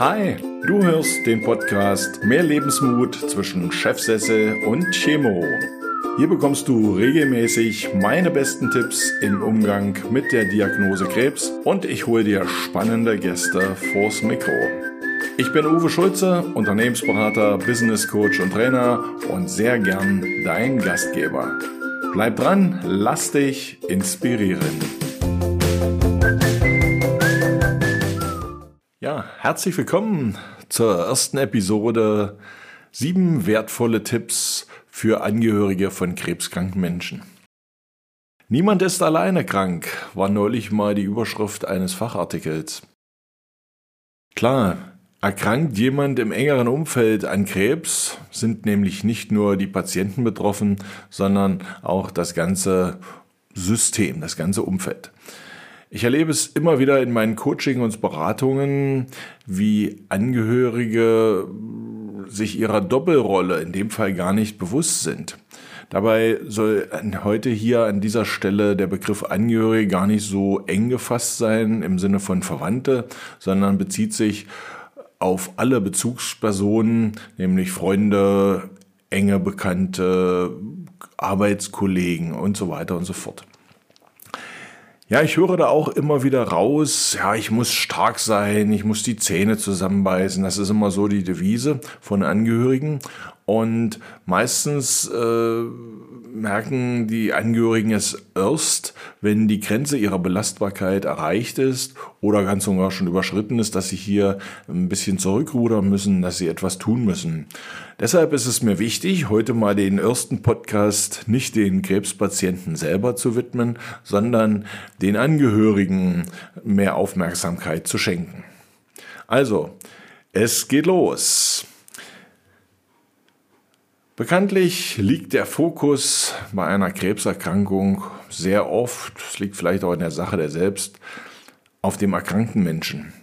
Hi, du hörst den Podcast Mehr Lebensmut zwischen Chefsessel und Chemo. Hier bekommst du regelmäßig meine besten Tipps im Umgang mit der Diagnose Krebs und ich hole dir spannende Gäste vors Mikro. Ich bin Uwe Schulze, Unternehmensberater, Business Coach und Trainer und sehr gern dein Gastgeber. Bleib dran, lass dich inspirieren. Herzlich willkommen zur ersten Episode Sieben wertvolle Tipps für Angehörige von krebskranken Menschen. Niemand ist alleine krank, war neulich mal die Überschrift eines Fachartikels. Klar, erkrankt jemand im engeren Umfeld an Krebs, sind nämlich nicht nur die Patienten betroffen, sondern auch das ganze System, das ganze Umfeld. Ich erlebe es immer wieder in meinen Coaching und Beratungen, wie Angehörige sich ihrer Doppelrolle in dem Fall gar nicht bewusst sind. Dabei soll heute hier an dieser Stelle der Begriff Angehörige gar nicht so eng gefasst sein im Sinne von Verwandte, sondern bezieht sich auf alle Bezugspersonen, nämlich Freunde, enge Bekannte, Arbeitskollegen und so weiter und so fort. Ja, ich höre da auch immer wieder raus, ja, ich muss stark sein, ich muss die Zähne zusammenbeißen. Das ist immer so die Devise von Angehörigen. Und meistens äh, merken die Angehörigen es erst, wenn die Grenze ihrer Belastbarkeit erreicht ist oder ganz und gar schon überschritten ist, dass sie hier ein bisschen zurückrudern müssen, dass sie etwas tun müssen. Deshalb ist es mir wichtig, heute mal den ersten Podcast nicht den Krebspatienten selber zu widmen, sondern den Angehörigen mehr Aufmerksamkeit zu schenken. Also, es geht los. Bekanntlich liegt der Fokus bei einer Krebserkrankung sehr oft, es liegt vielleicht auch in der Sache der selbst, auf dem erkrankten Menschen.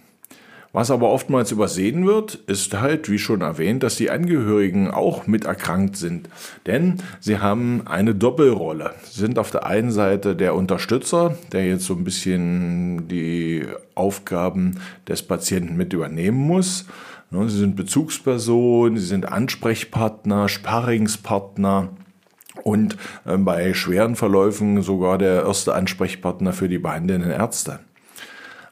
Was aber oftmals übersehen wird, ist halt, wie schon erwähnt, dass die Angehörigen auch mit erkrankt sind. Denn sie haben eine Doppelrolle. Sie sind auf der einen Seite der Unterstützer, der jetzt so ein bisschen die Aufgaben des Patienten mit übernehmen muss. Ne, sie sind Bezugsperson, sie sind Ansprechpartner, Sparringspartner und äh, bei schweren Verläufen sogar der erste Ansprechpartner für die behandelnden Ärzte.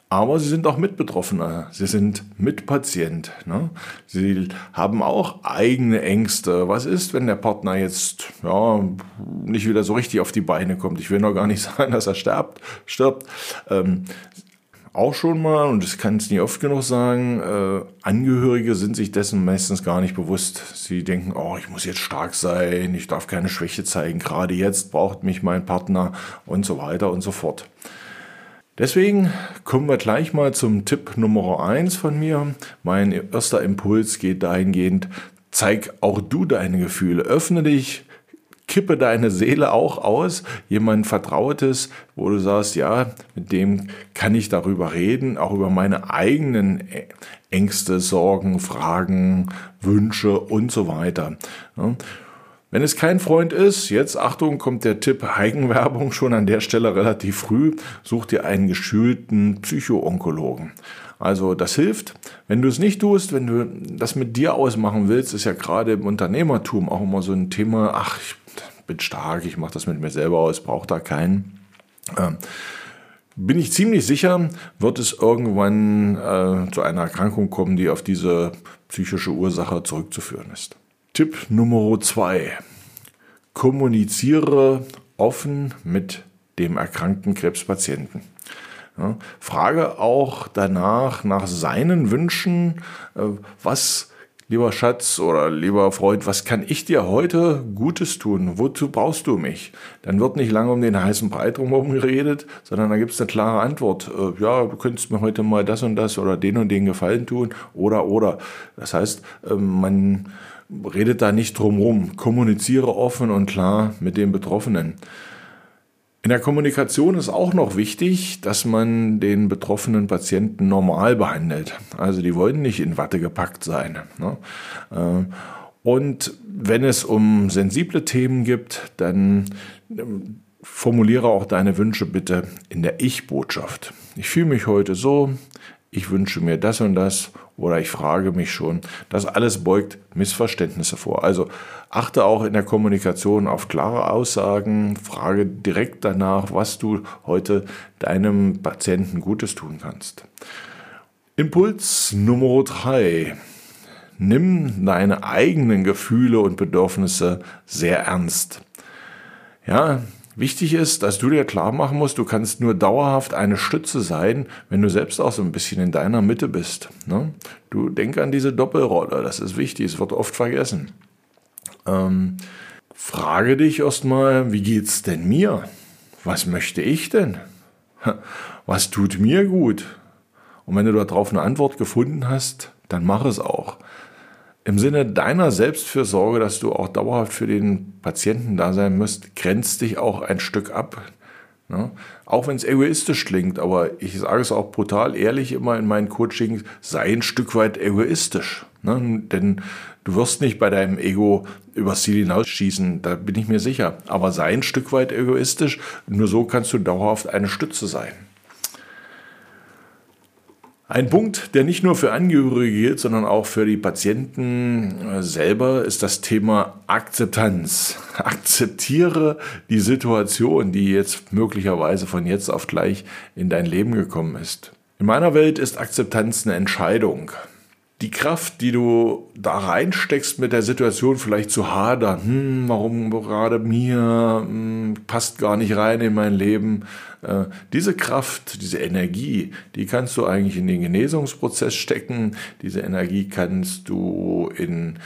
Aber sie sind auch Mitbetroffener, sie sind Mitpatient. Ne? Sie haben auch eigene Ängste. Was ist, wenn der Partner jetzt ja, nicht wieder so richtig auf die Beine kommt? Ich will noch gar nicht sagen, dass er stirbt. stirbt. Ähm, auch schon mal, und ich kann es nie oft genug sagen, äh, Angehörige sind sich dessen meistens gar nicht bewusst. Sie denken, oh, ich muss jetzt stark sein, ich darf keine Schwäche zeigen, gerade jetzt braucht mich mein Partner und so weiter und so fort. Deswegen kommen wir gleich mal zum Tipp Nummer eins von mir. Mein erster Impuls geht dahingehend, zeig auch du deine Gefühle, öffne dich, kippe deine Seele auch aus, jemand Vertrautes, wo du sagst, ja, mit dem kann ich darüber reden, auch über meine eigenen Ängste, Sorgen, Fragen, Wünsche und so weiter. Wenn es kein Freund ist, jetzt Achtung, kommt der Tipp Eigenwerbung schon an der Stelle relativ früh, such dir einen geschulten Psychoonkologen. Also das hilft. Wenn du es nicht tust, wenn du das mit dir ausmachen willst, ist ja gerade im Unternehmertum auch immer so ein Thema, ach, ich bin stark, ich mache das mit mir selber aus, brauche da keinen. Ähm, bin ich ziemlich sicher, wird es irgendwann äh, zu einer Erkrankung kommen, die auf diese psychische Ursache zurückzuführen ist. Tipp Nummer zwei. Kommuniziere offen mit dem erkrankten Krebspatienten. Ja, frage auch danach nach seinen Wünschen, äh, was lieber Schatz oder lieber Freund, was kann ich dir heute Gutes tun? Wozu brauchst du mich? Dann wird nicht lange um den heißen Brei drumherum geredet, sondern da gibt es eine klare Antwort. Äh, ja, du könntest mir heute mal das und das oder den und den Gefallen tun oder oder. Das heißt, ähm, man redet da nicht drumherum, kommuniziere offen und klar mit den Betroffenen. In der Kommunikation ist auch noch wichtig, dass man den betroffenen Patienten normal behandelt. Also die wollen nicht in Watte gepackt sein. Ne? Äh, und wenn es um sensible Themen gibt, dann ähm, formuliere auch deine Wünsche bitte in der Ich-Botschaft. Ich fühle mich heute so, ich wünsche mir das und das oder ich frage mich schon. Das alles beugt Missverständnisse vor. Also achte auch in der Kommunikation auf klare Aussagen, frage direkt danach, was du heute deinem Patienten Gutes tun kannst. Impuls Nummer drei. Nimm deine eigenen Gefühle und Bedürfnisse sehr ernst. Ja, Wichtig ist, dass du dir klar machen musst, du kannst nur dauerhaft eine Stütze sein, wenn du selbst auch so ein bisschen in deiner Mitte bist. Ne? Du denk an diese Doppelrolle, das ist wichtig, es wird oft vergessen. Ähm, frage dich erstmal, wie geht's denn mir? Was möchte ich denn? Was tut mir gut? Und wenn du darauf eine Antwort gefunden hast, dann mach es auch im Sinne deiner Selbstfürsorge, dass du auch dauerhaft für den Patienten da sein musst, grenzt dich auch ein Stück ab. Ne? Auch wenn es egoistisch klingt, aber ich sage es auch brutal ehrlich immer in meinen Coachings, sei ein Stück weit egoistisch. Ne? Denn du wirst nicht bei deinem Ego übers Ziel hinausschießen, da bin ich mir sicher. Aber sei ein Stück weit egoistisch, nur so kannst du dauerhaft eine Stütze sein. Ein Punkt, der nicht nur für Angehörige gilt, sondern auch für die Patienten äh, selber, ist das Thema Akzeptanz. Akzeptiere die Situation, die jetzt möglicherweise von jetzt auf gleich in dein Leben gekommen ist. In meiner Welt ist Akzeptanz eine Entscheidung die Kraft, die du da reinsteckst mit der Situation vielleicht zu hadern, hm, warum gerade mir, hm, passt gar nicht rein in mein Leben, diese Kraft, diese Energie, die kannst du eigentlich in den Genesungsprozess stecken, diese Energie kannst du in,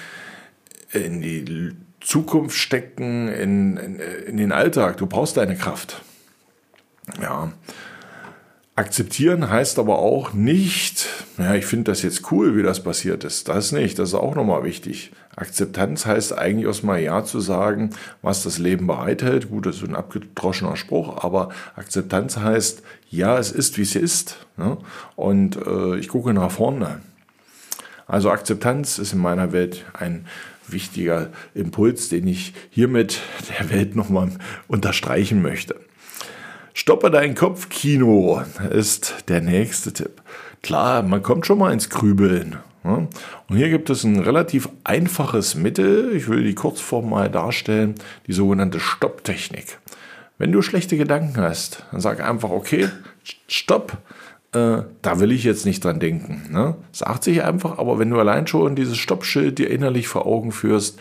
in die Zukunft stecken, in, in, in den Alltag, du brauchst deine Kraft. Ja, Akzeptieren heißt aber auch nicht, ja, ich finde das jetzt cool, wie das passiert ist. Das nicht, das ist auch nochmal wichtig. Akzeptanz heißt eigentlich erstmal Ja zu sagen, was das Leben bereithält. Gut, das ist ein abgedroschener Spruch, aber Akzeptanz heißt, ja, es ist, wie es ist. Ne? Und äh, ich gucke nach vorne. Also Akzeptanz ist in meiner Welt ein wichtiger Impuls, den ich hiermit der Welt nochmal unterstreichen möchte. Stoppe dein Kopfkino ist der nächste Tipp. Klar, man kommt schon mal ins Grübeln. Und hier gibt es ein relativ einfaches Mittel, ich will die Kurzform mal darstellen, die sogenannte Stopptechnik. Wenn du schlechte Gedanken hast, dann sag einfach, okay, stopp, äh, da will ich jetzt nicht dran denken. Ne? Sagt sich einfach, aber wenn du allein schon dieses Stoppschild dir innerlich vor Augen führst,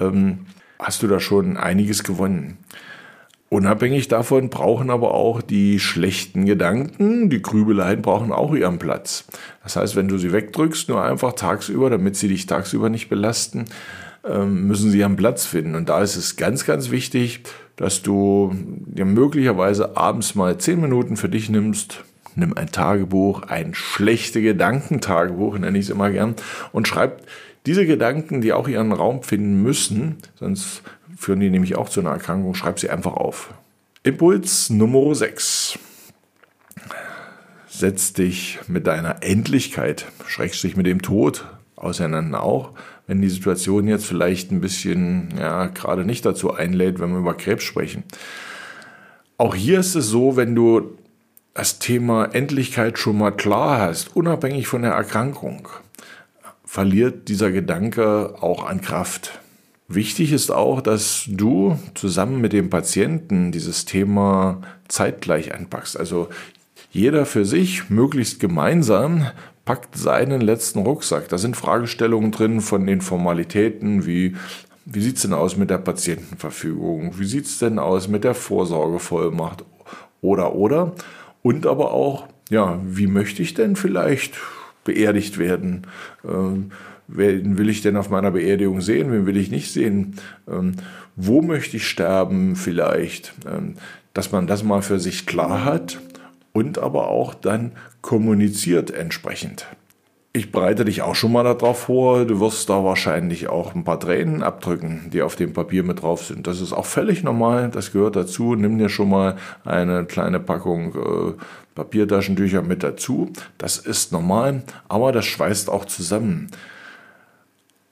ähm, hast du da schon einiges gewonnen. Unabhängig davon brauchen aber auch die schlechten Gedanken, die Grübeleien brauchen auch ihren Platz. Das heißt, wenn du sie wegdrückst, nur einfach tagsüber, damit sie dich tagsüber nicht belasten, ähm, müssen sie ihren Platz finden. Und da ist es ganz, ganz wichtig, dass du dir möglicherweise abends mal zehn Minuten für dich nimmst, nimm ein Tagebuch, ein schlechte Gedankentagebuch, nenne ich es immer gern, und schreib diese Gedanken, die auch ihren Raum finden müssen, sonst führen die nämlich auch zu einer Erkrankung, schreib sie einfach auf. Impuls Nummer 6. Setz dich mit deiner Endlichkeit, schreckst dich mit dem Tod auseinander auch, wenn die Situation jetzt vielleicht ein bisschen, ja, gerade nicht dazu einlädt, wenn wir über Krebs sprechen. Auch hier ist es so, wenn du das Thema Endlichkeit schon mal klar hast, unabhängig von der Erkrankung, verliert dieser Gedanke auch an Kraft. Wichtig ist auch, dass du zusammen mit dem Patienten dieses Thema zeitgleich anpackst. Also jeder für sich, möglichst gemeinsam, packt seinen letzten Rucksack. Da sind Fragestellungen drin von den Formalitäten wie wie sieht's denn aus mit der Patientenverfügung? Wie sieht's denn aus mit der Vorsorgevollmacht? Oder, oder. Und aber auch, ja, wie möchte ich denn vielleicht beerdigt werden? Ähm, wen will ich denn auf meiner Beerdigung sehen, wen will ich nicht sehen, ähm, wo möchte ich sterben vielleicht, ähm, dass man das mal für sich klar hat und aber auch dann kommuniziert entsprechend. Ich bereite dich auch schon mal darauf vor, du wirst da wahrscheinlich auch ein paar Tränen abdrücken, die auf dem Papier mit drauf sind. Das ist auch völlig normal, das gehört dazu. Nimm dir schon mal eine kleine Packung äh, Papiertaschentücher mit dazu. Das ist normal, aber das schweißt auch zusammen.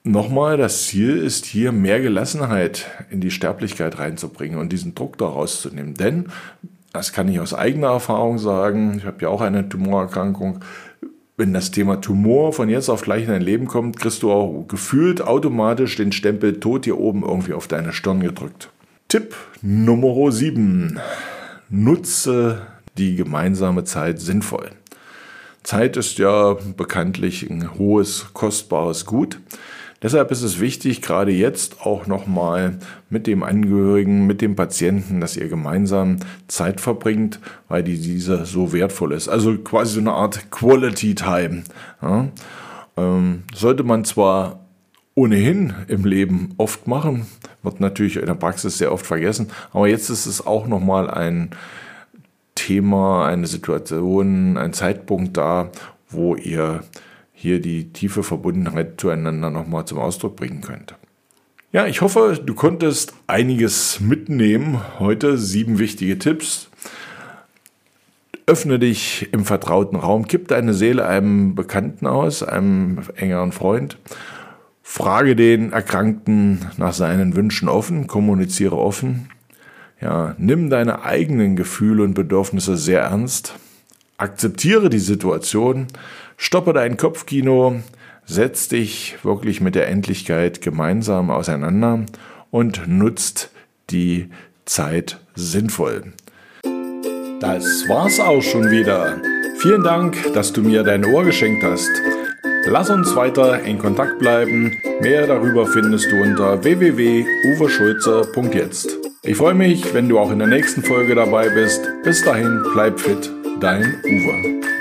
Nochmal, das Ziel ist hier mehr Gelassenheit in die Sterblichkeit reinzubringen und diesen Druck daraus zu nehmen. Denn, das kann ich aus eigener Erfahrung sagen, ich habe ja auch eine Tumorerkrankung, wenn das Thema Tumor von jetzt auf gleich in dein Leben kommt, kriegst du auch gefühlt automatisch den Stempel Tod hier oben irgendwie auf deine Stirn gedrückt. Tipp Nummer 7. Nutze die gemeinsame Zeit sinnvoll. Zeit ist ja bekanntlich ein hohes, kostbares Gut. Deshalb ist es wichtig, gerade jetzt auch nochmal mit dem Angehörigen, mit dem Patienten, dass ihr gemeinsam Zeit verbringt, weil die, diese so wertvoll ist. Also quasi so eine Art Quality Time. Ja? Ähm, sollte man zwar ohnehin im Leben oft machen, wird natürlich in der Praxis sehr oft vergessen, aber jetzt ist es auch nochmal ein Thema, eine Situation, ein Zeitpunkt da, wo ihr hier die tiefe Verbundenheit zueinander nochmal zum Ausdruck bringen könnt. Ja, ich hoffe, du konntest einiges mitnehmen. Heute sieben wichtige Tipps. Öffne dich im vertrauten Raum, gib deine Seele einem Bekannten aus, einem engeren Freund. Frage den Erkrankten nach seinen Wünschen offen, kommuniziere offen. Ja, nimm deine eigenen Gefühle und Bedürfnisse sehr ernst. Akzeptiere die Situation, stoppe dein Kopfkino, setz dich wirklich mit der Endlichkeit gemeinsam auseinander und nutzt die Zeit sinnvoll. Das war's auch schon wieder. Vielen Dank, dass du mir dein Ohr geschenkt hast. Lass uns weiter in Kontakt bleiben. Mehr darüber findest du unter www.uweschulze.jetzt. Ich freue mich, wenn du auch in der nächsten Folge dabei bist. Bis dahin, bleib fit, dein Uwe.